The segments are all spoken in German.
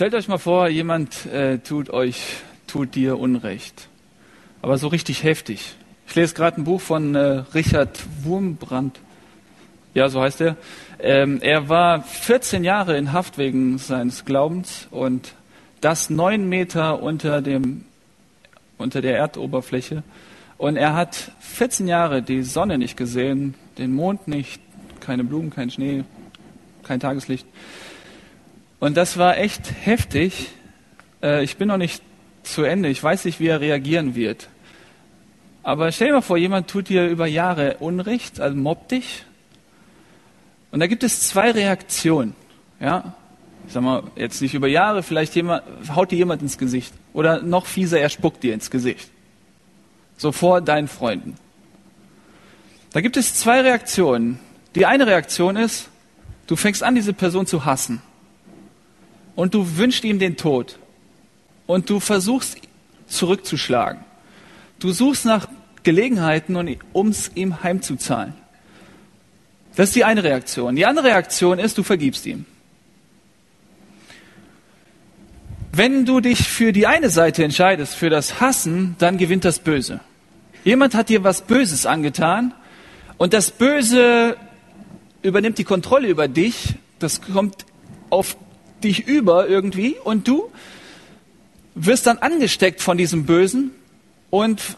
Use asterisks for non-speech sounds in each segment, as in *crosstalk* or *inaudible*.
Stellt euch mal vor, jemand äh, tut euch, tut dir Unrecht. Aber so richtig heftig. Ich lese gerade ein Buch von äh, Richard Wurmbrand. Ja, so heißt er. Ähm, er war 14 Jahre in Haft wegen seines Glaubens und das neun Meter unter dem, unter der Erdoberfläche. Und er hat 14 Jahre die Sonne nicht gesehen, den Mond nicht, keine Blumen, kein Schnee, kein Tageslicht. Und das war echt heftig. Äh, ich bin noch nicht zu Ende. Ich weiß nicht, wie er reagieren wird. Aber stell dir mal vor, jemand tut dir über Jahre Unrecht, also mobbt dich. Und da gibt es zwei Reaktionen. Ja, ich sag mal, jetzt nicht über Jahre, vielleicht jemand, haut dir jemand ins Gesicht. Oder noch fieser, er spuckt dir ins Gesicht. So vor deinen Freunden. Da gibt es zwei Reaktionen. Die eine Reaktion ist, du fängst an, diese Person zu hassen und du wünschst ihm den Tod und du versuchst zurückzuschlagen. Du suchst nach Gelegenheiten, um es ihm heimzuzahlen. Das ist die eine Reaktion. Die andere Reaktion ist, du vergibst ihm. Wenn du dich für die eine Seite entscheidest, für das Hassen, dann gewinnt das Böse. Jemand hat dir was Böses angetan und das Böse übernimmt die Kontrolle über dich. Das kommt auf dich über irgendwie und du wirst dann angesteckt von diesem Bösen und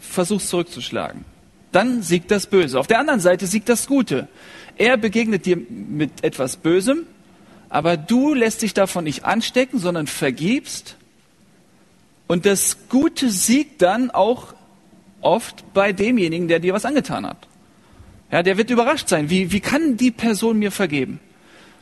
versuchst zurückzuschlagen. Dann siegt das Böse. Auf der anderen Seite siegt das Gute. Er begegnet dir mit etwas Bösem, aber du lässt dich davon nicht anstecken, sondern vergibst. Und das Gute siegt dann auch oft bei demjenigen, der dir was angetan hat. Ja, der wird überrascht sein. Wie, wie kann die Person mir vergeben?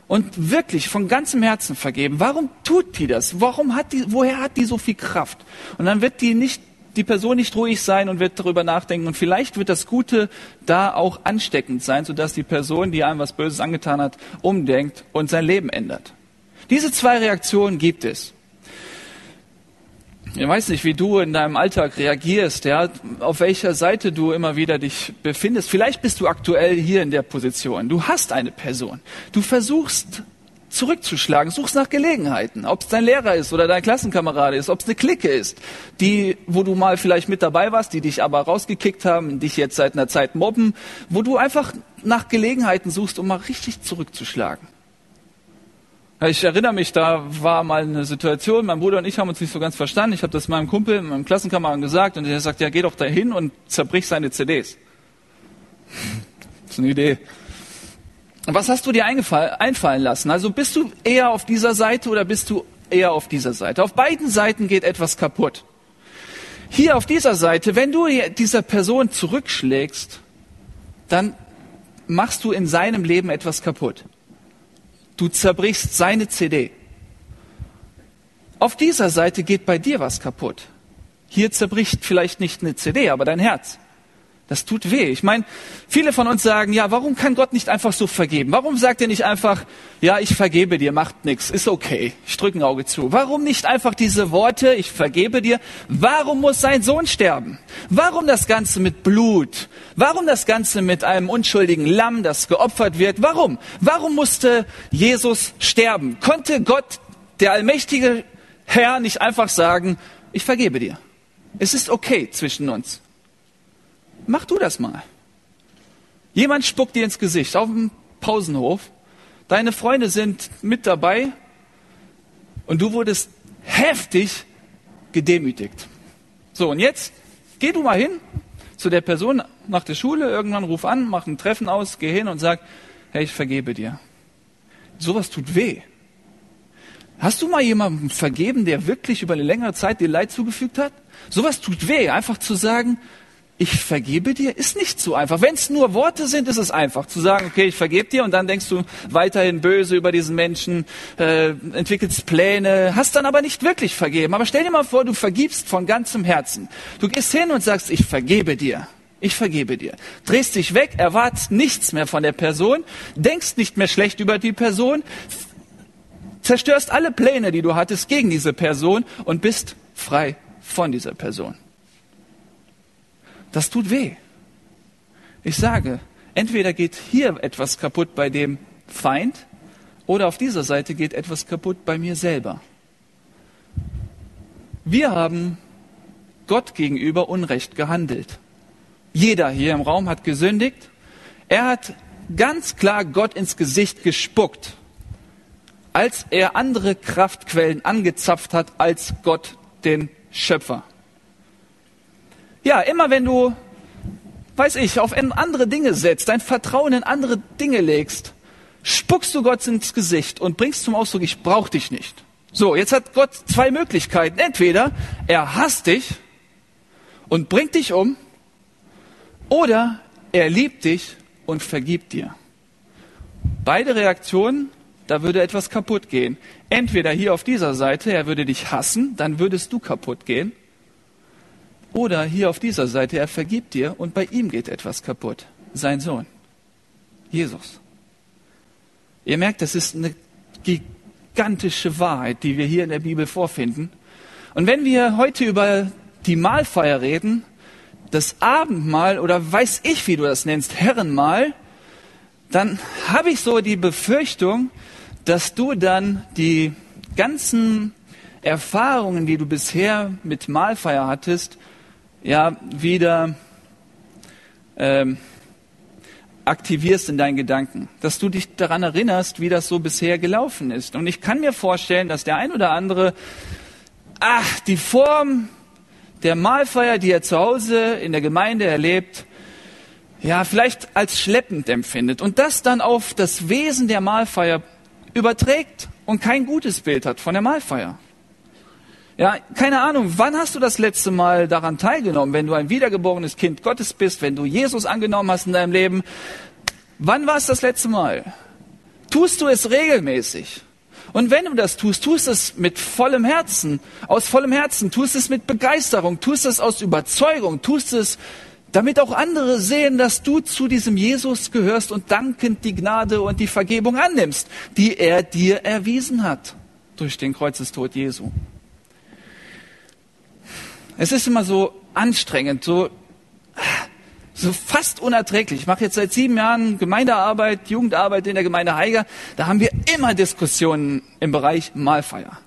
Und wirklich von ganzem Herzen vergeben. Warum tut die das? Warum hat die, woher hat die so viel Kraft? Und dann wird die nicht, die Person nicht ruhig sein und wird darüber nachdenken. Und vielleicht wird das Gute da auch ansteckend sein, sodass die Person, die einem was Böses angetan hat, umdenkt und sein Leben ändert. Diese zwei Reaktionen gibt es. Ich weiß nicht, wie du in deinem Alltag reagierst, ja, auf welcher Seite du immer wieder dich befindest. Vielleicht bist du aktuell hier in der Position. Du hast eine Person. Du versuchst zurückzuschlagen, suchst nach Gelegenheiten, ob es dein Lehrer ist oder dein Klassenkamerad ist, ob es eine Clique ist, die, wo du mal vielleicht mit dabei warst, die dich aber rausgekickt haben, dich jetzt seit einer Zeit mobben, wo du einfach nach Gelegenheiten suchst, um mal richtig zurückzuschlagen. Ich erinnere mich, da war mal eine Situation, mein Bruder und ich haben uns nicht so ganz verstanden. Ich habe das meinem Kumpel, meinem Klassenkameraden gesagt und der sagt, ja, geh doch dahin und zerbrich seine CDs. Das ist eine Idee. Was hast du dir einfallen lassen? Also bist du eher auf dieser Seite oder bist du eher auf dieser Seite? Auf beiden Seiten geht etwas kaputt. Hier auf dieser Seite, wenn du dieser Person zurückschlägst, dann machst du in seinem Leben etwas kaputt. Du zerbrichst seine CD. Auf dieser Seite geht bei dir was kaputt. Hier zerbricht vielleicht nicht eine CD, aber dein Herz. Das tut weh. Ich meine, viele von uns sagen, ja, warum kann Gott nicht einfach so vergeben? Warum sagt er nicht einfach, ja, ich vergebe dir, macht nichts, ist okay, ich drücke ein Auge zu. Warum nicht einfach diese Worte, ich vergebe dir? Warum muss sein Sohn sterben? Warum das Ganze mit Blut? Warum das Ganze mit einem unschuldigen Lamm, das geopfert wird? Warum? Warum musste Jesus sterben? Konnte Gott, der allmächtige Herr, nicht einfach sagen, ich vergebe dir? Es ist okay zwischen uns. Mach du das mal. Jemand spuckt dir ins Gesicht auf dem Pausenhof. Deine Freunde sind mit dabei und du wurdest heftig gedemütigt. So, und jetzt geh du mal hin zu der Person nach der Schule, irgendwann ruf an, mach ein Treffen aus, geh hin und sag, hey, ich vergebe dir. Sowas tut weh. Hast du mal jemandem vergeben, der wirklich über eine längere Zeit dir Leid zugefügt hat? Sowas tut weh, einfach zu sagen, ich vergebe dir, ist nicht so einfach. Wenn es nur Worte sind, ist es einfach zu sagen, okay, ich vergebe dir und dann denkst du weiterhin böse über diesen Menschen, äh, entwickelst Pläne, hast dann aber nicht wirklich vergeben. Aber stell dir mal vor, du vergibst von ganzem Herzen. Du gehst hin und sagst, ich vergebe dir. Ich vergebe dir. Drehst dich weg, erwartest nichts mehr von der Person, denkst nicht mehr schlecht über die Person, zerstörst alle Pläne, die du hattest gegen diese Person und bist frei von dieser Person. Das tut weh. Ich sage, entweder geht hier etwas kaputt bei dem Feind oder auf dieser Seite geht etwas kaputt bei mir selber. Wir haben Gott gegenüber Unrecht gehandelt. Jeder hier im Raum hat gesündigt. Er hat ganz klar Gott ins Gesicht gespuckt, als er andere Kraftquellen angezapft hat als Gott den Schöpfer. Ja, immer wenn du, weiß ich, auf andere Dinge setzt, dein Vertrauen in andere Dinge legst, spuckst du Gott ins Gesicht und bringst zum Ausdruck, ich brauche dich nicht. So, jetzt hat Gott zwei Möglichkeiten. Entweder er hasst dich und bringt dich um, oder er liebt dich und vergibt dir. Beide Reaktionen, da würde etwas kaputt gehen. Entweder hier auf dieser Seite, er würde dich hassen, dann würdest du kaputt gehen. Oder hier auf dieser Seite, er vergibt dir und bei ihm geht etwas kaputt. Sein Sohn, Jesus. Ihr merkt, das ist eine gigantische Wahrheit, die wir hier in der Bibel vorfinden. Und wenn wir heute über die Mahlfeier reden, das Abendmahl oder weiß ich, wie du das nennst, Herrenmahl, dann habe ich so die Befürchtung, dass du dann die ganzen Erfahrungen, die du bisher mit Mahlfeier hattest, ja wieder ähm, aktivierst in deinen Gedanken, dass du dich daran erinnerst, wie das so bisher gelaufen ist. Und ich kann mir vorstellen, dass der ein oder andere, ach, die Form der Mahlfeier, die er zu Hause in der Gemeinde erlebt, ja, vielleicht als schleppend empfindet und das dann auf das Wesen der Mahlfeier überträgt und kein gutes Bild hat von der Mahlfeier. Ja, keine Ahnung, wann hast du das letzte Mal daran teilgenommen, wenn du ein wiedergeborenes Kind Gottes bist, wenn du Jesus angenommen hast in deinem Leben? Wann war es das letzte Mal? Tust du es regelmäßig? Und wenn du das tust, tust es mit vollem Herzen, aus vollem Herzen, tust es mit Begeisterung, tust es aus Überzeugung, tust es, damit auch andere sehen, dass du zu diesem Jesus gehörst und dankend die Gnade und die Vergebung annimmst, die er dir erwiesen hat durch den Kreuzestod Jesu. Es ist immer so anstrengend, so, so fast unerträglich. Ich mache jetzt seit sieben Jahren Gemeindearbeit, Jugendarbeit in der Gemeinde Heiger. Da haben wir immer Diskussionen im Bereich Mahlfeier.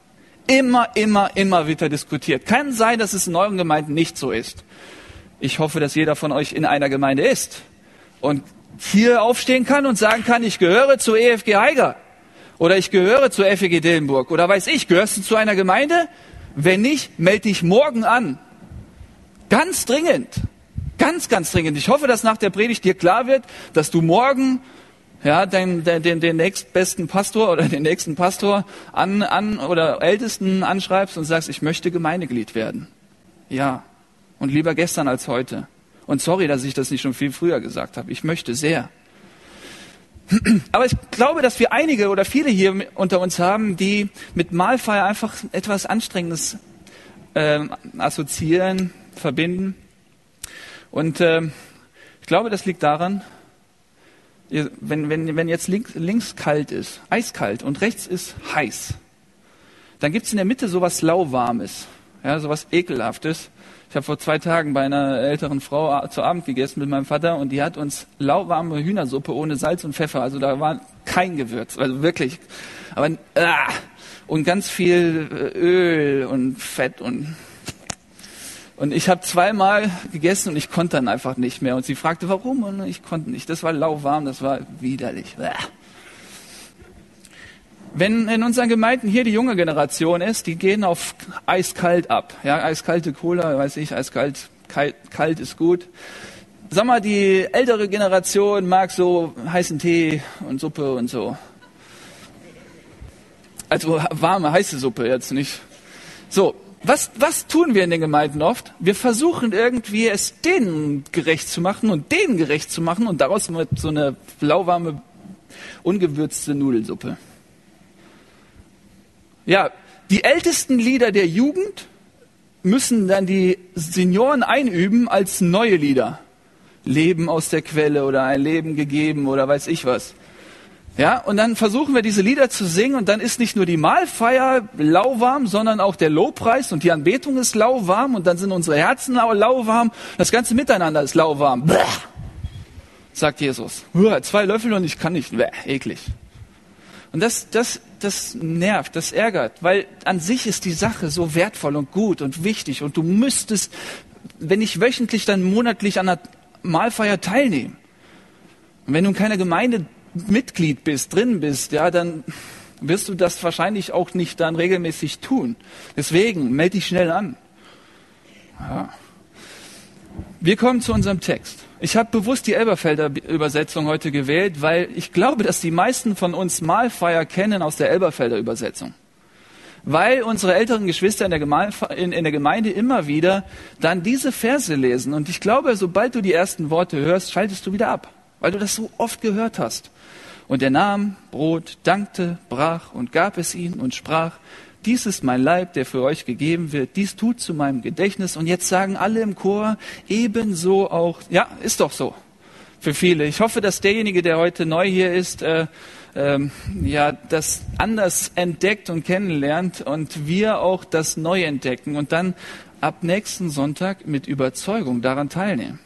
Immer, immer, immer wird da diskutiert. Kann sein, dass es in euren Gemeinden nicht so ist. Ich hoffe, dass jeder von euch in einer Gemeinde ist und hier aufstehen kann und sagen kann, ich gehöre zu EFG Heiger oder ich gehöre zu FEG Dillenburg oder weiß ich, gehörst du zu einer Gemeinde? Wenn nicht, melde dich morgen an. Ganz dringend. Ganz, ganz dringend. Ich hoffe, dass nach der Predigt dir klar wird, dass du morgen ja, den, den, den nächstbesten Pastor oder den nächsten Pastor an, an oder Ältesten anschreibst und sagst, ich möchte Gemeindeglied werden. Ja. Und lieber gestern als heute. Und sorry, dass ich das nicht schon viel früher gesagt habe. Ich möchte sehr. Aber ich glaube, dass wir einige oder viele hier unter uns haben, die mit Mahlfeier einfach etwas Anstrengendes äh, assoziieren, verbinden. Und äh, ich glaube, das liegt daran, wenn, wenn, wenn jetzt links, links kalt ist, eiskalt und rechts ist heiß, dann gibt es in der Mitte sowas lauwarmes, ja, sowas ekelhaftes. Ich habe vor zwei Tagen bei einer älteren Frau zu Abend gegessen mit meinem Vater und die hat uns lauwarme Hühnersuppe ohne Salz und Pfeffer, also da war kein Gewürz, also wirklich. Aber äh, und ganz viel äh, Öl und Fett und und ich habe zweimal gegessen und ich konnte dann einfach nicht mehr. Und sie fragte, warum? Und ich konnte nicht. Das war lauwarm, das war widerlich. Bäh. Wenn in unseren Gemeinden hier die junge Generation ist, die gehen auf eiskalt ab. Ja, eiskalte Cola, weiß ich, eiskalt, kalt, kalt ist gut. Sag mal, die ältere Generation mag so heißen Tee und Suppe und so. Also warme, heiße Suppe jetzt nicht. So, was, was tun wir in den Gemeinden oft? Wir versuchen irgendwie es denen gerecht zu machen und denen gerecht zu machen und daraus wird so eine lauwarme, ungewürzte Nudelsuppe. Ja, die ältesten Lieder der Jugend müssen dann die Senioren einüben als neue Lieder. Leben aus der Quelle oder ein Leben gegeben oder weiß ich was. Ja, und dann versuchen wir diese Lieder zu singen und dann ist nicht nur die Mahlfeier lauwarm, sondern auch der Lobpreis und die Anbetung ist lauwarm und dann sind unsere Herzen lauwarm. Das ganze Miteinander ist lauwarm. Bäh, sagt Jesus. Zwei Löffel und ich kann nicht. Bäh, eklig. Und das, das, das nervt, das ärgert, weil an sich ist die Sache so wertvoll und gut und wichtig und du müsstest, wenn nicht wöchentlich, dann monatlich an einer Mahlfeier teilnehmen. Und wenn du in keiner Gemeinde Mitglied bist, drin bist, ja, dann wirst du das wahrscheinlich auch nicht dann regelmäßig tun. Deswegen melde dich schnell an. Ja. Wir kommen zu unserem Text. Ich habe bewusst die Elberfelder Übersetzung heute gewählt, weil ich glaube, dass die meisten von uns Mahlfeier kennen aus der Elberfelder Übersetzung. Weil unsere älteren Geschwister in der, Gemeinde, in, in der Gemeinde immer wieder dann diese Verse lesen. Und ich glaube, sobald du die ersten Worte hörst, schaltest du wieder ab, weil du das so oft gehört hast. Und er nahm Brot, dankte, brach und gab es ihnen und sprach, dies ist mein Leib, der für euch gegeben wird, dies tut zu meinem Gedächtnis. Und jetzt sagen alle im Chor ebenso auch, ja, ist doch so für viele. Ich hoffe, dass derjenige, der heute neu hier ist, äh, ähm, ja, das anders entdeckt und kennenlernt und wir auch das neu entdecken und dann ab nächsten Sonntag mit Überzeugung daran teilnehmen.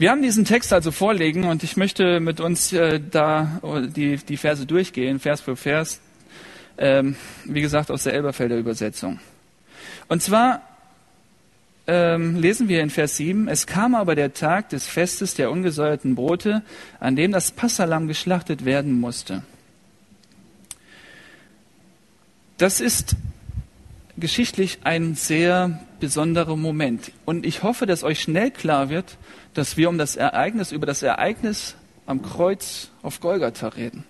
Wir haben diesen Text also vorlegen und ich möchte mit uns äh, da die, die Verse durchgehen, Vers für Vers, ähm, wie gesagt aus der Elberfelder Übersetzung. Und zwar ähm, lesen wir in Vers 7, es kam aber der Tag des Festes der ungesäuerten Brote, an dem das Passalam geschlachtet werden musste. Das ist geschichtlich ein sehr besonderer Moment. Und ich hoffe, dass euch schnell klar wird, dass wir um das Ereignis, über das Ereignis am Kreuz auf Golgatha reden.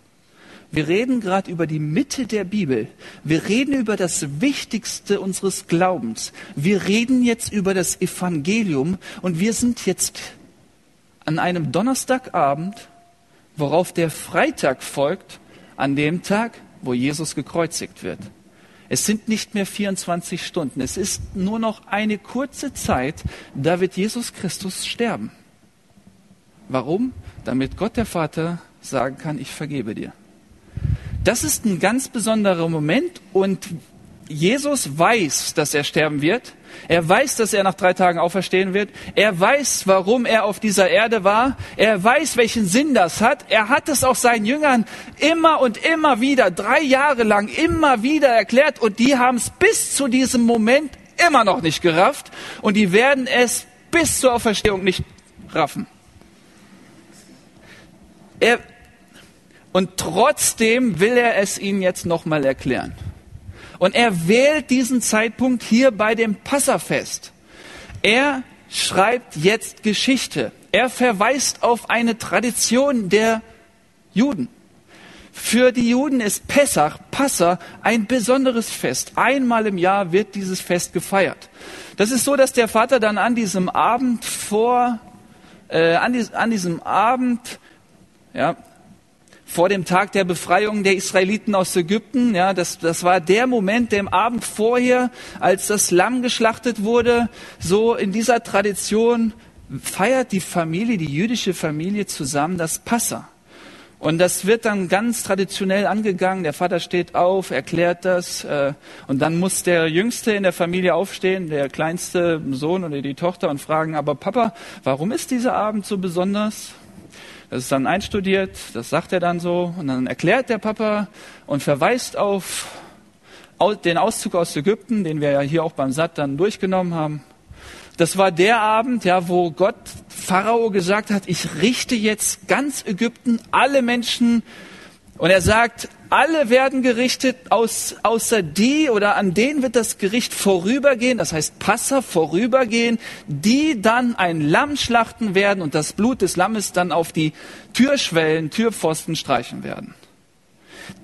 Wir reden gerade über die Mitte der Bibel. Wir reden über das Wichtigste unseres Glaubens. Wir reden jetzt über das Evangelium und wir sind jetzt an einem Donnerstagabend, worauf der Freitag folgt, an dem Tag, wo Jesus gekreuzigt wird. Es sind nicht mehr 24 Stunden. Es ist nur noch eine kurze Zeit, da wird Jesus Christus sterben. Warum? Damit Gott der Vater sagen kann, ich vergebe dir. Das ist ein ganz besonderer Moment und Jesus weiß, dass er sterben wird. Er weiß, dass er nach drei Tagen auferstehen wird. Er weiß, warum er auf dieser Erde war. Er weiß, welchen Sinn das hat. Er hat es auch seinen Jüngern immer und immer wieder, drei Jahre lang, immer wieder erklärt. Und die haben es bis zu diesem Moment immer noch nicht gerafft. Und die werden es bis zur Auferstehung nicht raffen. Er, und trotzdem will er es ihnen jetzt nochmal erklären. Und er wählt diesen Zeitpunkt hier bei dem Passafest. Er schreibt jetzt Geschichte. Er verweist auf eine Tradition der Juden. Für die Juden ist Pessach, Passa, ein besonderes Fest. Einmal im Jahr wird dieses Fest gefeiert. Das ist so, dass der Vater dann an diesem Abend vor, äh, an, dies, an diesem Abend, ja, vor dem Tag der Befreiung der Israeliten aus Ägypten. Ja, das, das war der Moment, dem Abend vorher, als das Lamm geschlachtet wurde. So in dieser Tradition feiert die Familie, die jüdische Familie zusammen das Passa. Und das wird dann ganz traditionell angegangen. Der Vater steht auf, erklärt das. Äh, und dann muss der Jüngste in der Familie aufstehen, der kleinste Sohn oder die Tochter, und fragen, aber Papa, warum ist dieser Abend so besonders? Das ist dann einstudiert, das sagt er dann so und dann erklärt der Papa und verweist auf den Auszug aus Ägypten, den wir ja hier auch beim Satt dann durchgenommen haben. Das war der Abend, ja, wo Gott Pharao gesagt hat, ich richte jetzt ganz Ägypten, alle Menschen und er sagt, alle werden gerichtet, aus, außer die oder an denen wird das Gericht vorübergehen, das heißt Passa vorübergehen, die dann ein Lamm schlachten werden und das Blut des Lammes dann auf die Türschwellen, Türpfosten streichen werden.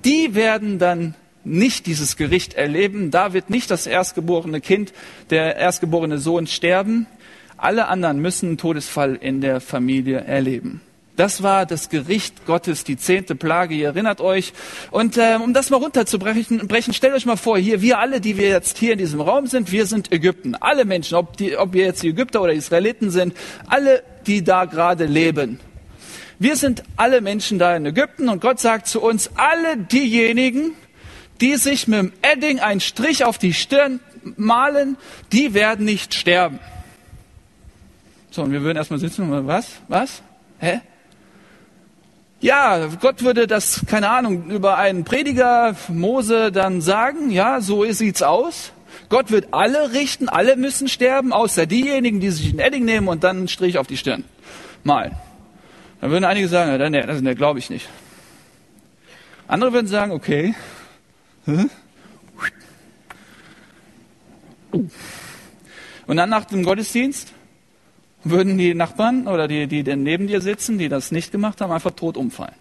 Die werden dann nicht dieses Gericht erleben. Da wird nicht das erstgeborene Kind, der erstgeborene Sohn sterben. Alle anderen müssen einen Todesfall in der Familie erleben. Das war das Gericht Gottes, die zehnte Plage, ihr erinnert euch. Und äh, um das mal runterzubrechen, brechen, stellt euch mal vor, hier, wir alle, die wir jetzt hier in diesem Raum sind, wir sind Ägypten. Alle Menschen, ob, die, ob wir jetzt die Ägypter oder Israeliten sind, alle, die da gerade leben. Wir sind alle Menschen da in Ägypten und Gott sagt zu uns, alle diejenigen, die sich mit dem Edding einen Strich auf die Stirn malen, die werden nicht sterben. So, und wir würden erstmal sitzen und was? Was? Hä? Ja, Gott würde das, keine Ahnung, über einen Prediger Mose dann sagen, ja, so sieht's aus. Gott wird alle richten, alle müssen sterben, außer diejenigen, die sich einen Edding nehmen und dann einen Strich auf die Stirn malen. Dann würden einige sagen, nee, das, nee, glaube ich nicht. Andere würden sagen, okay. Und dann nach dem Gottesdienst würden die Nachbarn oder die, die neben dir sitzen, die das nicht gemacht haben, einfach tot umfallen.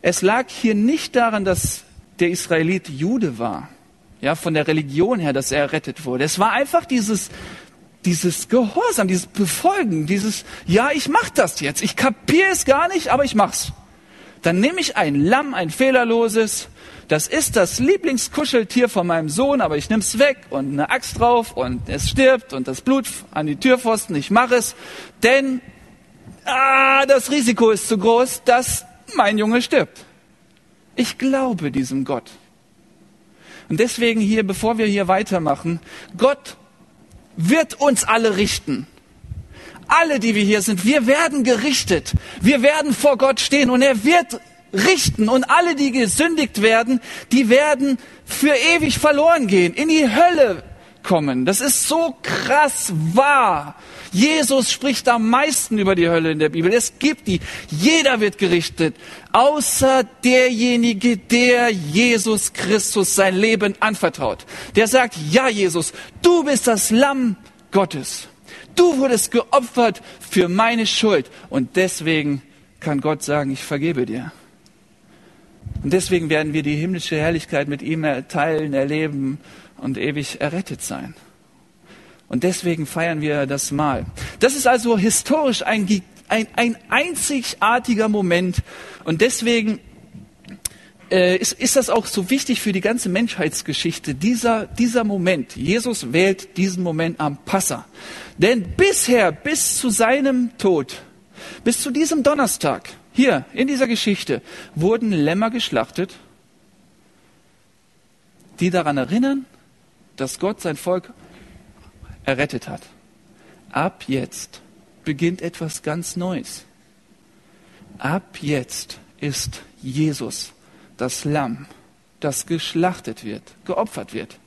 Es lag hier nicht daran, dass der Israelit Jude war, ja, von der Religion her, dass er errettet wurde. Es war einfach dieses, dieses Gehorsam, dieses Befolgen, dieses, ja, ich mach das jetzt. Ich kapiere es gar nicht, aber ich mach's. Dann nehme ich ein Lamm, ein fehlerloses. Das ist das Lieblingskuscheltier von meinem Sohn, aber ich nehme es weg und eine Axt drauf und es stirbt und das Blut an die Türpfosten. Ich mache es, denn ah, das Risiko ist zu groß, dass mein Junge stirbt. Ich glaube diesem Gott. Und deswegen hier, bevor wir hier weitermachen, Gott wird uns alle richten. Alle, die wir hier sind, wir werden gerichtet. Wir werden vor Gott stehen und er wird richten. Und alle, die gesündigt werden, die werden für ewig verloren gehen, in die Hölle kommen. Das ist so krass wahr. Jesus spricht am meisten über die Hölle in der Bibel. Es gibt die. Jeder wird gerichtet, außer derjenige, der Jesus Christus sein Leben anvertraut. Der sagt, ja Jesus, du bist das Lamm Gottes. Du wurdest geopfert für meine Schuld. Und deswegen kann Gott sagen, ich vergebe dir. Und deswegen werden wir die himmlische Herrlichkeit mit ihm teilen, erleben und ewig errettet sein. Und deswegen feiern wir das Mahl. Das ist also historisch ein, ein, ein einzigartiger Moment. Und deswegen äh, ist, ist das auch so wichtig für die ganze Menschheitsgeschichte, dieser, dieser Moment. Jesus wählt diesen Moment am Passa. Denn bisher, bis zu seinem Tod, bis zu diesem Donnerstag, hier in dieser Geschichte, wurden Lämmer geschlachtet, die daran erinnern, dass Gott sein Volk errettet hat. Ab jetzt beginnt etwas ganz Neues. Ab jetzt ist Jesus das Lamm, das geschlachtet wird, geopfert wird.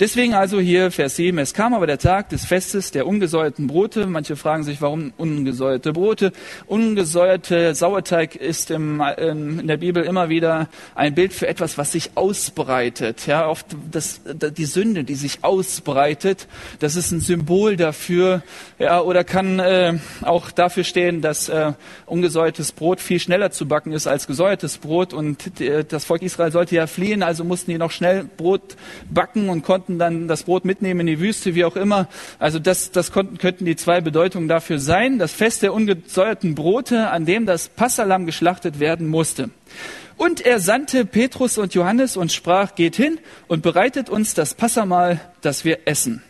Deswegen also hier Vers 7, es kam aber der Tag des Festes der ungesäuerten Brote. Manche fragen sich, warum ungesäuerte Brote? Ungesäuerte Sauerteig ist im, in der Bibel immer wieder ein Bild für etwas, was sich ausbreitet. Ja, oft das, die Sünde, die sich ausbreitet, das ist ein Symbol dafür, ja, oder kann äh, auch dafür stehen, dass äh, ungesäuertes Brot viel schneller zu backen ist als gesäuertes Brot und äh, das Volk Israel sollte ja fliehen, also mussten die noch schnell Brot backen und konnten dann das Brot mitnehmen in die Wüste, wie auch immer. Also das, das konnten, könnten die zwei Bedeutungen dafür sein. Das Fest der ungesäuerten Brote, an dem das Passalam geschlachtet werden musste. Und er sandte Petrus und Johannes und sprach, geht hin und bereitet uns das Passamal, das wir essen.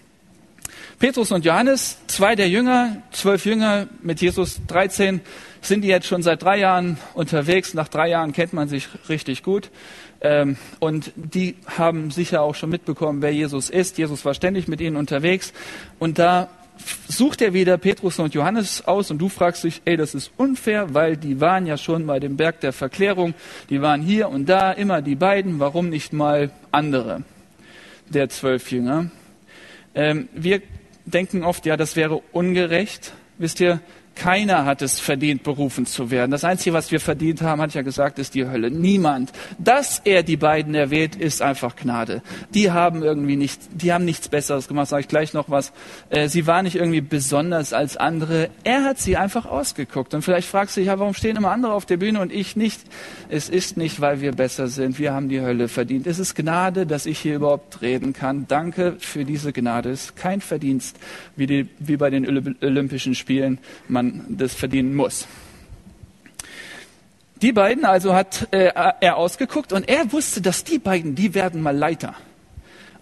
Petrus und Johannes, zwei der Jünger, zwölf Jünger mit Jesus 13, sind die jetzt schon seit drei Jahren unterwegs. Nach drei Jahren kennt man sich richtig gut. Ähm, und die haben sicher auch schon mitbekommen, wer Jesus ist. Jesus war ständig mit ihnen unterwegs. Und da sucht er wieder Petrus und Johannes aus und du fragst dich, ey, das ist unfair, weil die waren ja schon bei dem Berg der Verklärung, die waren hier und da, immer die beiden, warum nicht mal andere der zwölf Jünger? Ähm, wir denken oft, ja, das wäre ungerecht. Wisst ihr, keiner hat es verdient, berufen zu werden. Das Einzige, was wir verdient haben, hat ja gesagt, ist die Hölle. Niemand. Dass er die beiden erwählt, ist einfach Gnade. Die haben irgendwie nicht, die haben nichts Besseres gemacht, sage ich gleich noch was. Äh, sie waren nicht irgendwie besonders als andere. Er hat sie einfach ausgeguckt. Und vielleicht fragst du dich, ja, warum stehen immer andere auf der Bühne und ich nicht? Es ist nicht, weil wir besser sind. Wir haben die Hölle verdient. Es ist Gnade, dass ich hier überhaupt reden kann. Danke für diese Gnade. Es ist kein Verdienst, wie, die, wie bei den Olympischen Spielen. Man man das verdienen muss. Die beiden also hat äh, er ausgeguckt und er wusste, dass die beiden, die werden mal Leiter.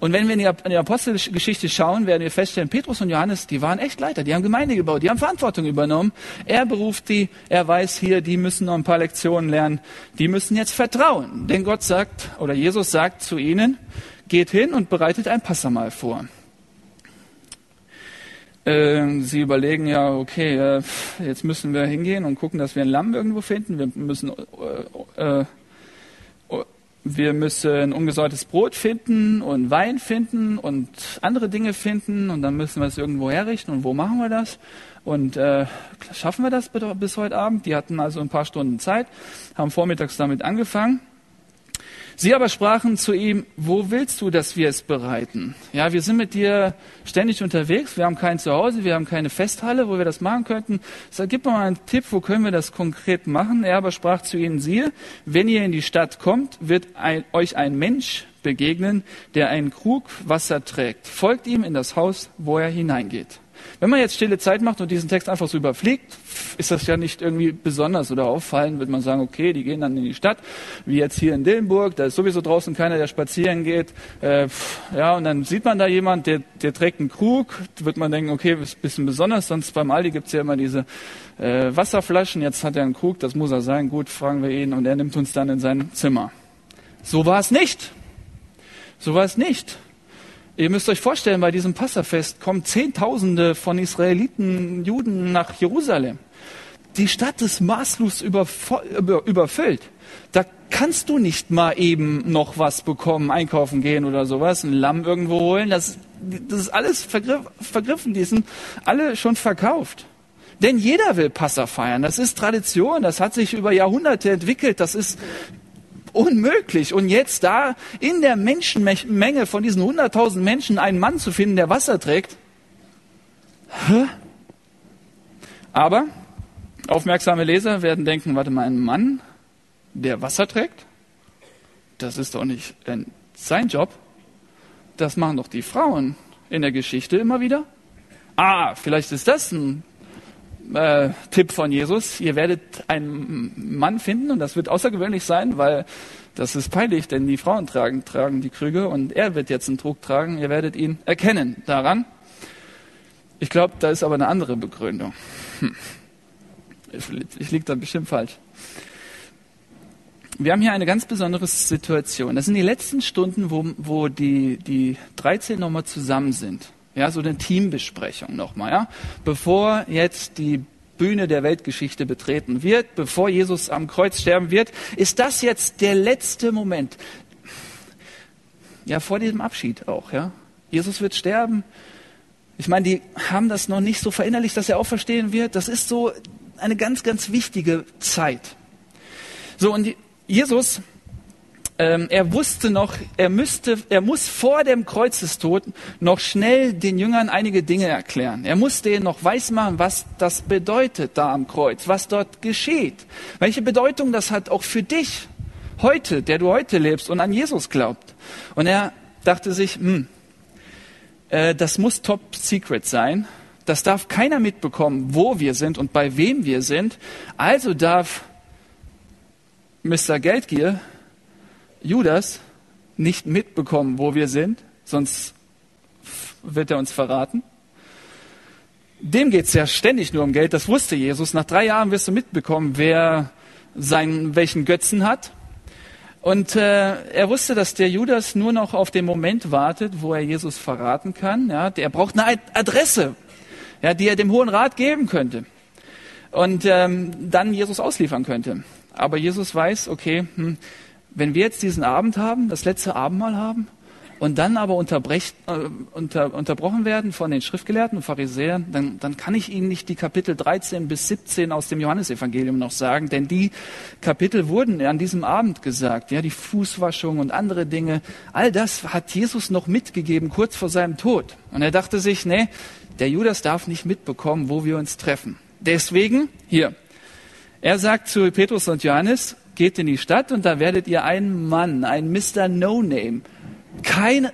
Und wenn wir in die, Apostelgeschichte schauen, werden wir feststellen, Petrus und Johannes, die waren echt Leiter, die haben Gemeinde gebaut, die haben Verantwortung übernommen. Er beruft die, er weiß hier, die müssen noch ein paar Lektionen lernen, die müssen jetzt vertrauen. Denn Gott sagt, oder Jesus sagt zu ihnen, geht hin und bereitet ein Passamal vor. Äh, sie überlegen ja, okay, äh, jetzt müssen wir hingehen und gucken, dass wir ein Lamm irgendwo finden. Wir müssen, äh, äh, wir müssen ungesäuertes Brot finden und Wein finden und andere Dinge finden und dann müssen wir es irgendwo herrichten. Und wo machen wir das? Und äh, schaffen wir das bis heute Abend? Die hatten also ein paar Stunden Zeit, haben vormittags damit angefangen. Sie aber sprachen zu ihm, wo willst du, dass wir es bereiten? Ja, wir sind mit dir ständig unterwegs, wir haben kein Zuhause, wir haben keine Festhalle, wo wir das machen könnten. Sag, gib mir mal einen Tipp, wo können wir das konkret machen? Er aber sprach zu ihnen, siehe, wenn ihr in die Stadt kommt, wird ein, euch ein Mensch begegnen, der einen Krug Wasser trägt. Folgt ihm in das Haus, wo er hineingeht. Wenn man jetzt stille Zeit macht und diesen Text einfach so überfliegt, ist das ja nicht irgendwie besonders oder auffallend, wird man sagen, okay, die gehen dann in die Stadt, wie jetzt hier in Dillenburg, da ist sowieso draußen keiner, der spazieren geht. Äh, ja, und dann sieht man da jemand, der, der trägt einen Krug, wird man denken, okay, ist ein bisschen besonders, sonst beim Aldi gibt's ja immer diese äh, Wasserflaschen, jetzt hat er einen Krug, das muss er sein, gut, fragen wir ihn und er nimmt uns dann in sein Zimmer. So war es nicht. So war es nicht. Ihr müsst euch vorstellen, bei diesem Passafest kommen Zehntausende von Israeliten, Juden nach Jerusalem. Die Stadt ist maßlos überfüllt. Da kannst du nicht mal eben noch was bekommen, einkaufen gehen oder sowas, ein Lamm irgendwo holen. Das, das ist alles vergriff, vergriffen. Die sind alle schon verkauft. Denn jeder will Passa feiern. Das ist Tradition. Das hat sich über Jahrhunderte entwickelt. Das ist unmöglich. Und jetzt da in der Menschenmenge von diesen 100.000 Menschen einen Mann zu finden, der Wasser trägt. Hä? Aber aufmerksame Leser werden denken, warte mal, ein Mann, der Wasser trägt? Das ist doch nicht sein Job. Das machen doch die Frauen in der Geschichte immer wieder. Ah, vielleicht ist das ein äh, Tipp von Jesus. Ihr werdet einen Mann finden und das wird außergewöhnlich sein, weil das ist peinlich, denn die Frauen tragen, tragen die Krüge und er wird jetzt einen Trug tragen. Ihr werdet ihn erkennen daran. Ich glaube, da ist aber eine andere Begründung. Hm. Ich, ich liege da bestimmt falsch. Wir haben hier eine ganz besondere Situation. Das sind die letzten Stunden, wo, wo die, die 13 nochmal zusammen sind. Ja, so eine Teambesprechung nochmal, ja. Bevor jetzt die Bühne der Weltgeschichte betreten wird, bevor Jesus am Kreuz sterben wird, ist das jetzt der letzte Moment. Ja, vor diesem Abschied auch, ja. Jesus wird sterben. Ich meine, die haben das noch nicht so verinnerlicht, dass er auferstehen wird. Das ist so eine ganz, ganz wichtige Zeit. So, und Jesus ähm, er wusste noch, er müsste, er muss vor dem Kreuzestod noch schnell den Jüngern einige Dinge erklären. Er musste ihnen noch weismachen, was das bedeutet da am Kreuz, was dort geschieht, welche Bedeutung das hat auch für dich heute, der du heute lebst und an Jesus glaubt. Und er dachte sich, hm, äh, das muss top secret sein. Das darf keiner mitbekommen, wo wir sind und bei wem wir sind. Also darf Mr. Geldgier Judas nicht mitbekommen, wo wir sind, sonst wird er uns verraten. Dem geht es ja ständig nur um Geld, das wusste Jesus. Nach drei Jahren wirst du mitbekommen, wer seinen, welchen Götzen hat. Und äh, er wusste, dass der Judas nur noch auf den Moment wartet, wo er Jesus verraten kann. Ja, der braucht eine Adresse, ja, die er dem Hohen Rat geben könnte und ähm, dann Jesus ausliefern könnte. Aber Jesus weiß, okay, hm, wenn wir jetzt diesen Abend haben, das letzte Abendmahl haben, und dann aber äh, unter, unterbrochen werden von den Schriftgelehrten und Pharisäern, dann, dann kann ich Ihnen nicht die Kapitel 13 bis 17 aus dem Johannesevangelium noch sagen, denn die Kapitel wurden an diesem Abend gesagt, ja, die Fußwaschung und andere Dinge, all das hat Jesus noch mitgegeben kurz vor seinem Tod. Und er dachte sich, nee, der Judas darf nicht mitbekommen, wo wir uns treffen. Deswegen, hier, er sagt zu Petrus und Johannes, geht in die Stadt und da werdet ihr einen Mann, einen Mr. No Name. Keiner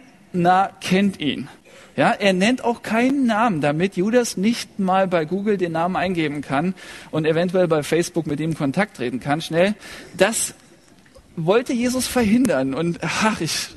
kennt ihn. Ja, er nennt auch keinen Namen, damit Judas nicht mal bei Google den Namen eingeben kann und eventuell bei Facebook mit ihm Kontakt treten kann. Schnell. Das wollte Jesus verhindern. Und ach, ich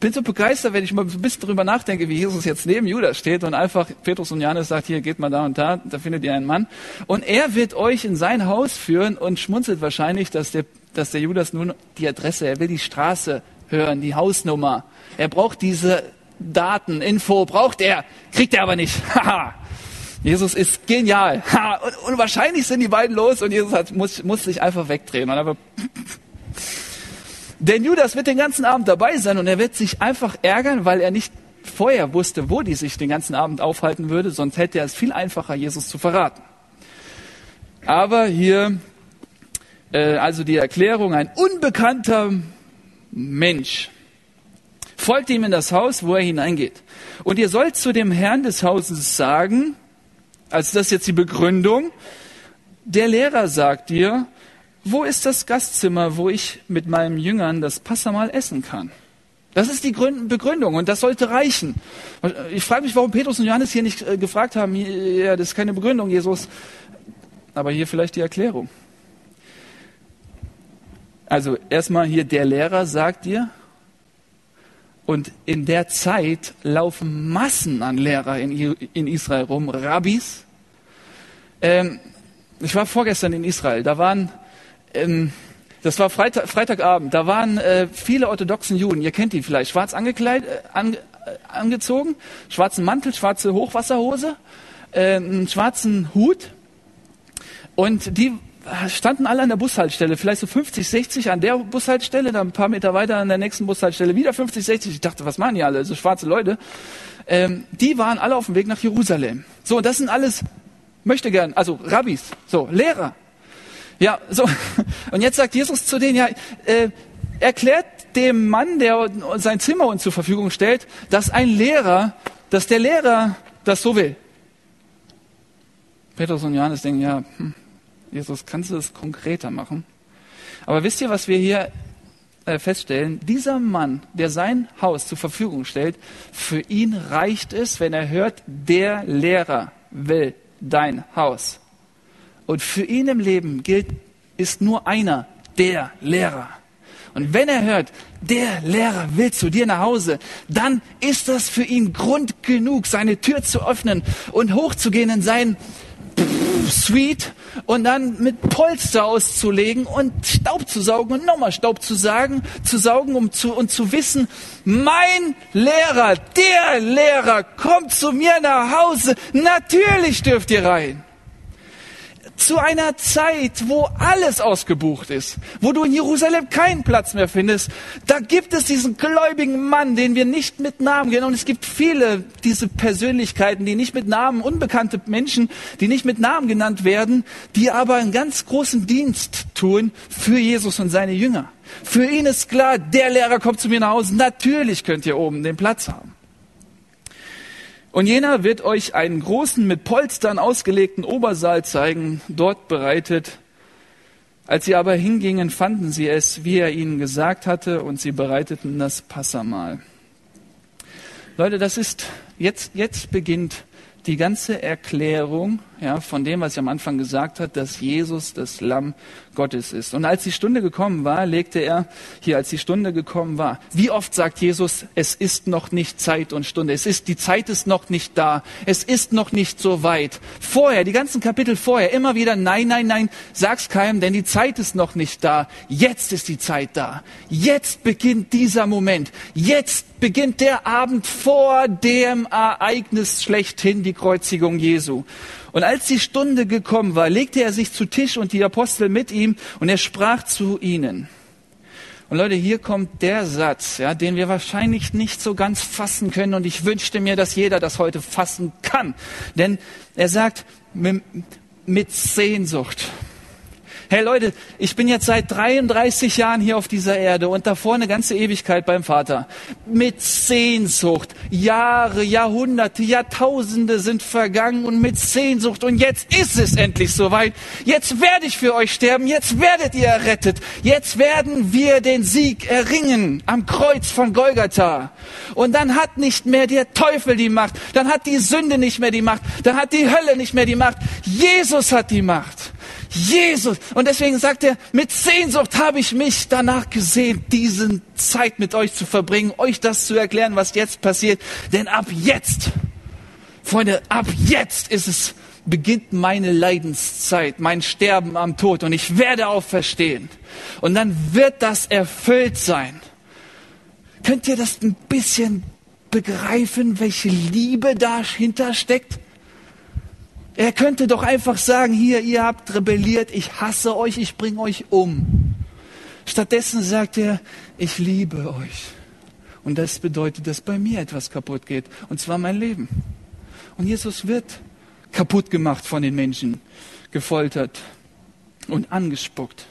bin so begeistert, wenn ich mal ein bisschen drüber nachdenke, wie Jesus jetzt neben Judas steht und einfach Petrus und Johannes sagt, hier geht mal da und da, da findet ihr einen Mann. Und er wird euch in sein Haus führen und schmunzelt wahrscheinlich, dass der, dass der Judas nun die Adresse, er will die Straße hören, die Hausnummer. Er braucht diese Daten, Info, braucht er, kriegt er aber nicht. *laughs* Jesus ist genial. Und, und, wahrscheinlich sind die beiden los und Jesus hat, muss, muss sich einfach wegdrehen. Und einfach Denn Judas wird den ganzen Abend dabei sein und er wird sich einfach ärgern, weil er nicht vorher wusste, wo die sich den ganzen Abend aufhalten würde, sonst hätte er es viel einfacher, Jesus zu verraten. Aber hier äh, also die Erklärung, ein unbekannter Mensch folgt ihm in das Haus, wo er hineingeht. Und ihr sollt zu dem Herrn des Hauses sagen, also das ist jetzt die Begründung, der Lehrer sagt dir, wo ist das Gastzimmer, wo ich mit meinen Jüngern das Passamal essen kann? Das ist die Begründung und das sollte reichen. Ich frage mich, warum Petrus und Johannes hier nicht äh, gefragt haben, ja, das ist keine Begründung, Jesus, aber hier vielleicht die Erklärung. Also erstmal hier der Lehrer sagt dir, und in der Zeit laufen Massen an Lehrer in, in Israel rum, Rabbis. Ähm, ich war vorgestern in Israel, da waren, ähm, das war Freitag, Freitagabend, da waren äh, viele orthodoxen Juden, ihr kennt die vielleicht, schwarz angekleidet, äh, an, äh, angezogen, schwarzen Mantel, schwarze Hochwasserhose, äh, einen schwarzen Hut. Und die standen alle an der Bushaltestelle, vielleicht so 50, 60 an der Bushaltestelle, dann ein paar Meter weiter an der nächsten Bushaltestelle wieder 50, 60. Ich dachte, was machen die alle? So schwarze Leute. Ähm, die waren alle auf dem Weg nach Jerusalem. So, und das sind alles möchte gern, also Rabbis, so Lehrer. Ja, so. *laughs* Und jetzt sagt Jesus zu denen, ja, äh, erklärt dem Mann, der sein Zimmer uns zur Verfügung stellt, dass ein Lehrer, dass der Lehrer das so will. Petrus und Johannes denken, ja, hm, Jesus, kannst du das konkreter machen? Aber wisst ihr, was wir hier äh, feststellen? Dieser Mann, der sein Haus zur Verfügung stellt, für ihn reicht es, wenn er hört, der Lehrer will dein Haus. Und für ihn im Leben gilt, ist nur einer, der Lehrer. Und wenn er hört, der Lehrer will zu dir nach Hause, dann ist das für ihn Grund genug, seine Tür zu öffnen und hochzugehen in sein Suite und dann mit Polster auszulegen und Staub zu saugen und nochmal Staub zu sagen, zu saugen, um zu, und zu wissen, mein Lehrer, der Lehrer kommt zu mir nach Hause, natürlich dürft ihr rein zu einer Zeit, wo alles ausgebucht ist, wo du in Jerusalem keinen Platz mehr findest, da gibt es diesen gläubigen Mann, den wir nicht mit Namen kennen. Und es gibt viele diese Persönlichkeiten, die nicht mit Namen, unbekannte Menschen, die nicht mit Namen genannt werden, die aber einen ganz großen Dienst tun für Jesus und seine Jünger. Für ihn ist klar, der Lehrer kommt zu mir nach Hause. Natürlich könnt ihr oben den Platz haben. Und jener wird euch einen großen, mit Polstern ausgelegten Obersaal zeigen, dort bereitet. Als sie aber hingingen, fanden sie es, wie er ihnen gesagt hatte, und sie bereiteten das Passamahl. Leute, das ist, jetzt, jetzt beginnt die ganze Erklärung ja, von dem, was ich am Anfang gesagt hat, dass Jesus das Lamm Gottes ist. Und als die Stunde gekommen war, legte er hier, als die Stunde gekommen war, wie oft sagt Jesus, es ist noch nicht Zeit und Stunde. Es ist, die Zeit ist noch nicht da. Es ist noch nicht so weit. Vorher, die ganzen Kapitel vorher, immer wieder, nein, nein, nein, sag's keinem, denn die Zeit ist noch nicht da. Jetzt ist die Zeit da. Jetzt beginnt dieser Moment. Jetzt beginnt der Abend vor dem Ereignis schlechthin, die Kreuzigung Jesu. Und als die Stunde gekommen war, legte er sich zu Tisch und die Apostel mit ihm und er sprach zu ihnen. Und Leute, hier kommt der Satz, ja, den wir wahrscheinlich nicht so ganz fassen können und ich wünschte mir, dass jeder das heute fassen kann. Denn er sagt, mit, mit Sehnsucht Hey Leute, ich bin jetzt seit 33 Jahren hier auf dieser Erde und davor eine ganze Ewigkeit beim Vater. Mit Sehnsucht. Jahre, Jahrhunderte, Jahrtausende sind vergangen und mit Sehnsucht. Und jetzt ist es endlich soweit. Jetzt werde ich für euch sterben. Jetzt werdet ihr errettet. Jetzt werden wir den Sieg erringen am Kreuz von Golgatha. Und dann hat nicht mehr der Teufel die Macht. Dann hat die Sünde nicht mehr die Macht. Dann hat die Hölle nicht mehr die Macht. Jesus hat die Macht. Jesus. Und deswegen sagt er, mit Sehnsucht habe ich mich danach gesehen, diese Zeit mit euch zu verbringen, euch das zu erklären, was jetzt passiert. Denn ab jetzt, Freunde, ab jetzt ist es, beginnt meine Leidenszeit, mein Sterben am Tod und ich werde auferstehen. Und dann wird das erfüllt sein. Könnt ihr das ein bisschen begreifen, welche Liebe dahinter steckt? Er könnte doch einfach sagen, hier, ihr habt rebelliert, ich hasse euch, ich bringe euch um. Stattdessen sagt er, ich liebe euch. Und das bedeutet, dass bei mir etwas kaputt geht, und zwar mein Leben. Und Jesus wird kaputt gemacht von den Menschen, gefoltert und angespuckt.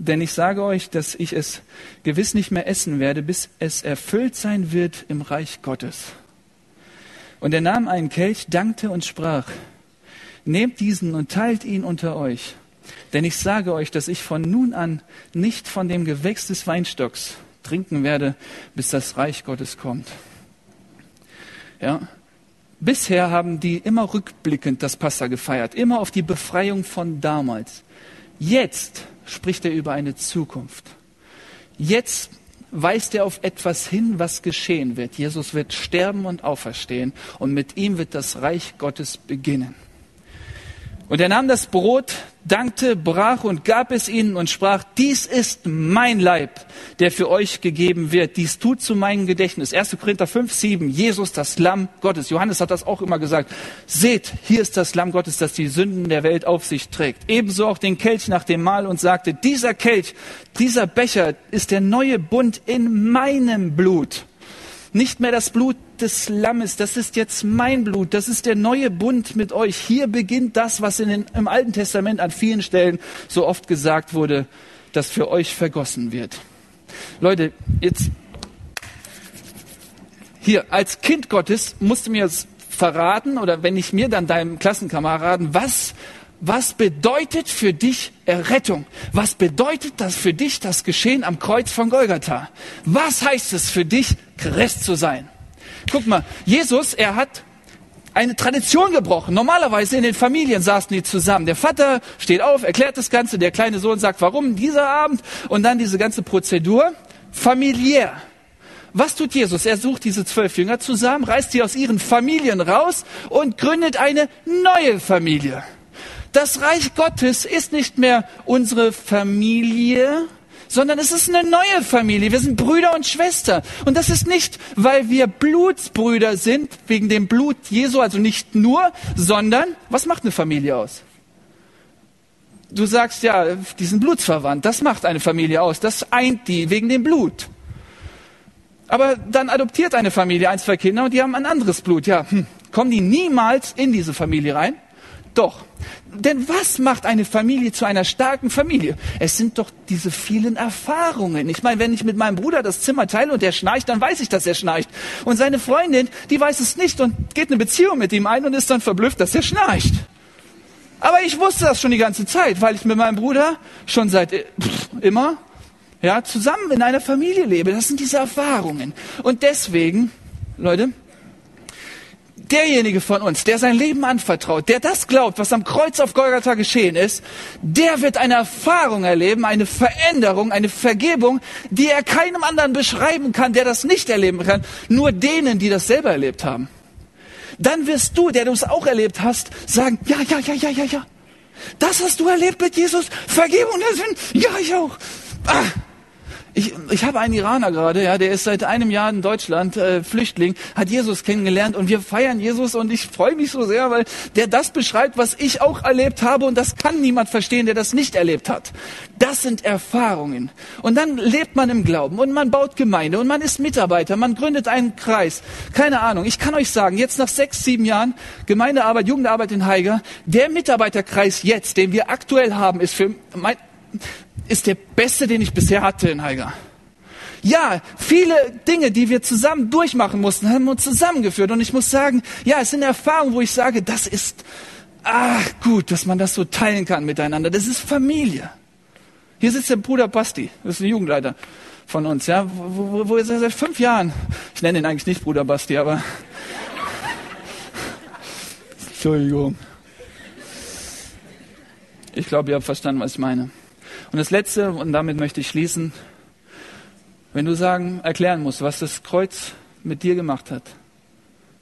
Denn ich sage euch, dass ich es gewiss nicht mehr essen werde, bis es erfüllt sein wird im Reich Gottes. Und er nahm einen Kelch, dankte und sprach, nehmt diesen und teilt ihn unter euch. Denn ich sage euch, dass ich von nun an nicht von dem Gewächs des Weinstocks trinken werde, bis das Reich Gottes kommt. Ja. Bisher haben die immer rückblickend das Passa gefeiert, immer auf die Befreiung von damals. Jetzt spricht er über eine Zukunft. Jetzt weist er auf etwas hin, was geschehen wird. Jesus wird sterben und auferstehen und mit ihm wird das Reich Gottes beginnen. Und er nahm das Brot, dankte, brach und gab es ihnen und sprach, dies ist mein Leib, der für euch gegeben wird. Dies tut zu meinem Gedächtnis. 1. Korinther 5, 7, Jesus, das Lamm Gottes. Johannes hat das auch immer gesagt. Seht, hier ist das Lamm Gottes, das die Sünden der Welt auf sich trägt. Ebenso auch den Kelch nach dem Mahl und sagte, dieser Kelch, dieser Becher ist der neue Bund in meinem Blut. Nicht mehr das Blut des Lammes, das ist jetzt mein Blut, das ist der neue Bund mit euch. Hier beginnt das, was in den, im Alten Testament an vielen Stellen so oft gesagt wurde, das für euch vergossen wird. Leute, jetzt hier als Kind Gottes musst du mir jetzt verraten oder wenn ich mir dann deinem Klassenkameraden, was was bedeutet für dich Errettung? Was bedeutet das für dich das Geschehen am Kreuz von Golgatha? Was heißt es für dich, Christ zu sein? Guck mal, Jesus, er hat eine Tradition gebrochen. Normalerweise in den Familien saßen die zusammen. Der Vater steht auf, erklärt das Ganze, der kleine Sohn sagt, warum dieser Abend und dann diese ganze Prozedur. Familiär. Was tut Jesus? Er sucht diese zwölf Jünger zusammen, reißt sie aus ihren Familien raus und gründet eine neue Familie. Das Reich Gottes ist nicht mehr unsere Familie, sondern es ist eine neue Familie. Wir sind Brüder und Schwester. Und das ist nicht, weil wir Blutsbrüder sind, wegen dem Blut Jesu, also nicht nur, sondern was macht eine Familie aus? Du sagst ja, die sind blutsverwandt. Das macht eine Familie aus. Das eint die wegen dem Blut. Aber dann adoptiert eine Familie ein, zwei Kinder und die haben ein anderes Blut. Ja, hm, kommen die niemals in diese Familie rein? Doch. Denn was macht eine Familie zu einer starken Familie? Es sind doch diese vielen Erfahrungen. Ich meine, wenn ich mit meinem Bruder das Zimmer teile und er schnarcht, dann weiß ich, dass er schnarcht. Und seine Freundin, die weiß es nicht und geht eine Beziehung mit ihm ein und ist dann verblüfft, dass er schnarcht. Aber ich wusste das schon die ganze Zeit, weil ich mit meinem Bruder schon seit äh, pff, immer ja, zusammen in einer Familie lebe. Das sind diese Erfahrungen. Und deswegen, Leute, derjenige von uns, der sein Leben anvertraut, der das glaubt, was am Kreuz auf Golgatha geschehen ist, der wird eine Erfahrung erleben, eine Veränderung, eine Vergebung, die er keinem anderen beschreiben kann, der das nicht erleben kann, nur denen, die das selber erlebt haben. Dann wirst du, der du es auch erlebt hast, sagen, ja, ja, ja, ja, ja, ja. Das hast du erlebt mit Jesus. Vergebung der Sünden. Ja, ich auch. Ah. Ich, ich habe einen Iraner gerade, ja, der ist seit einem Jahr in Deutschland äh, Flüchtling, hat Jesus kennengelernt und wir feiern Jesus und ich freue mich so sehr, weil der das beschreibt, was ich auch erlebt habe und das kann niemand verstehen, der das nicht erlebt hat. Das sind Erfahrungen. Und dann lebt man im Glauben und man baut Gemeinde und man ist Mitarbeiter, man gründet einen Kreis. Keine Ahnung. Ich kann euch sagen, jetzt nach sechs, sieben Jahren Gemeindearbeit, Jugendarbeit in Haiger, der Mitarbeiterkreis jetzt, den wir aktuell haben, ist für mein, ist der beste, den ich bisher hatte in Haiger. Ja, viele Dinge, die wir zusammen durchmachen mussten, haben uns zusammengeführt. Und ich muss sagen, ja, es sind Erfahrungen, wo ich sage, das ist, ah, gut, dass man das so teilen kann miteinander. Das ist Familie. Hier sitzt der Bruder Basti, das ist ein Jugendleiter von uns, ja, wo, wo, wo ist er seit fünf Jahren, ich nenne ihn eigentlich nicht Bruder Basti, aber, *laughs* Entschuldigung. Ich glaube, ihr habt verstanden, was ich meine. Und das Letzte, und damit möchte ich schließen, wenn du sagen, erklären musst, was das Kreuz mit dir gemacht hat.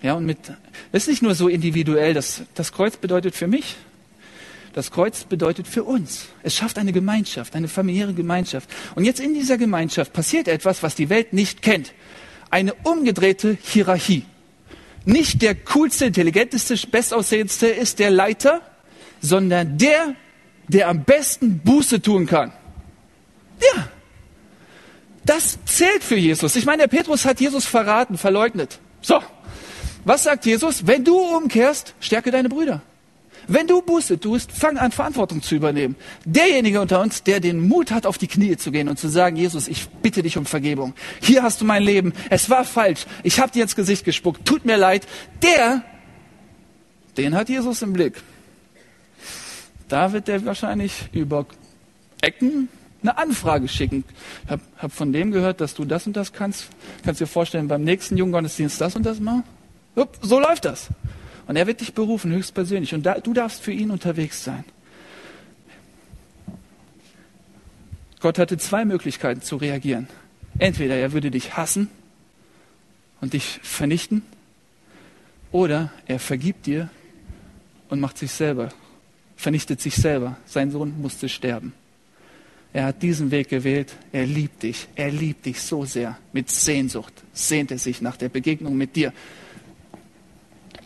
Ja, und mit, das ist nicht nur so individuell, das, das Kreuz bedeutet für mich, das Kreuz bedeutet für uns. Es schafft eine Gemeinschaft, eine familiäre Gemeinschaft. Und jetzt in dieser Gemeinschaft passiert etwas, was die Welt nicht kennt. Eine umgedrehte Hierarchie. nicht der coolste, intelligenteste, bestaussehendste ist der Leiter, sondern der, der am besten Buße tun kann. Ja, das zählt für Jesus. Ich meine, der Petrus hat Jesus verraten, verleugnet. So, was sagt Jesus? Wenn du umkehrst, stärke deine Brüder. Wenn du Buße tust, fang an, Verantwortung zu übernehmen. Derjenige unter uns, der den Mut hat, auf die Knie zu gehen und zu sagen, Jesus, ich bitte dich um Vergebung. Hier hast du mein Leben. Es war falsch. Ich habe dir ins Gesicht gespuckt. Tut mir leid. Der, den hat Jesus im Blick. Da wird er wahrscheinlich über Ecken eine Anfrage schicken. Ich habe hab von dem gehört, dass du das und das kannst. Kannst dir vorstellen, beim nächsten Junggottesdienst das und das machen? So läuft das. Und er wird dich berufen, höchstpersönlich. Und da, du darfst für ihn unterwegs sein. Gott hatte zwei Möglichkeiten zu reagieren. Entweder er würde dich hassen und dich vernichten, oder er vergibt dir und macht sich selber, vernichtet sich selber. Sein Sohn musste sterben. Er hat diesen Weg gewählt. Er liebt dich. Er liebt dich so sehr. Mit Sehnsucht sehnt er sich nach der Begegnung mit dir.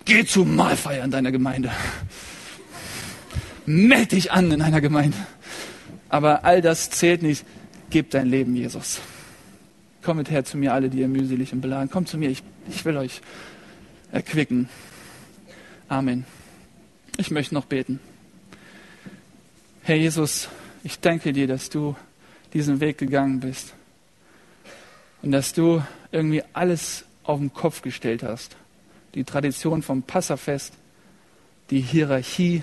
Geh zum Mahlfeier in deiner Gemeinde. Meld dich an in einer Gemeinde. Aber all das zählt nicht. Gib dein Leben, Jesus. Kommt her zu mir, alle, die ihr mühselig und beladen. Kommt zu mir, ich, ich will euch erquicken. Amen. Ich möchte noch beten. Herr Jesus, ich danke dir, dass du diesen Weg gegangen bist und dass du irgendwie alles auf den Kopf gestellt hast die Tradition vom Passafest, die Hierarchie,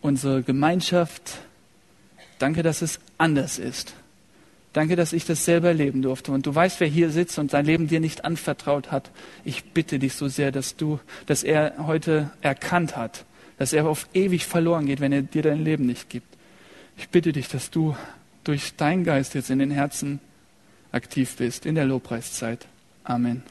unsere Gemeinschaft. Danke, dass es anders ist. Danke, dass ich das selber erleben durfte. Und du weißt, wer hier sitzt und sein Leben dir nicht anvertraut hat. Ich bitte dich so sehr, dass du, dass er heute erkannt hat, dass er auf ewig verloren geht, wenn er dir dein Leben nicht gibt. Ich bitte dich, dass du durch deinen Geist jetzt in den Herzen aktiv bist, in der Lobpreiszeit. Amen.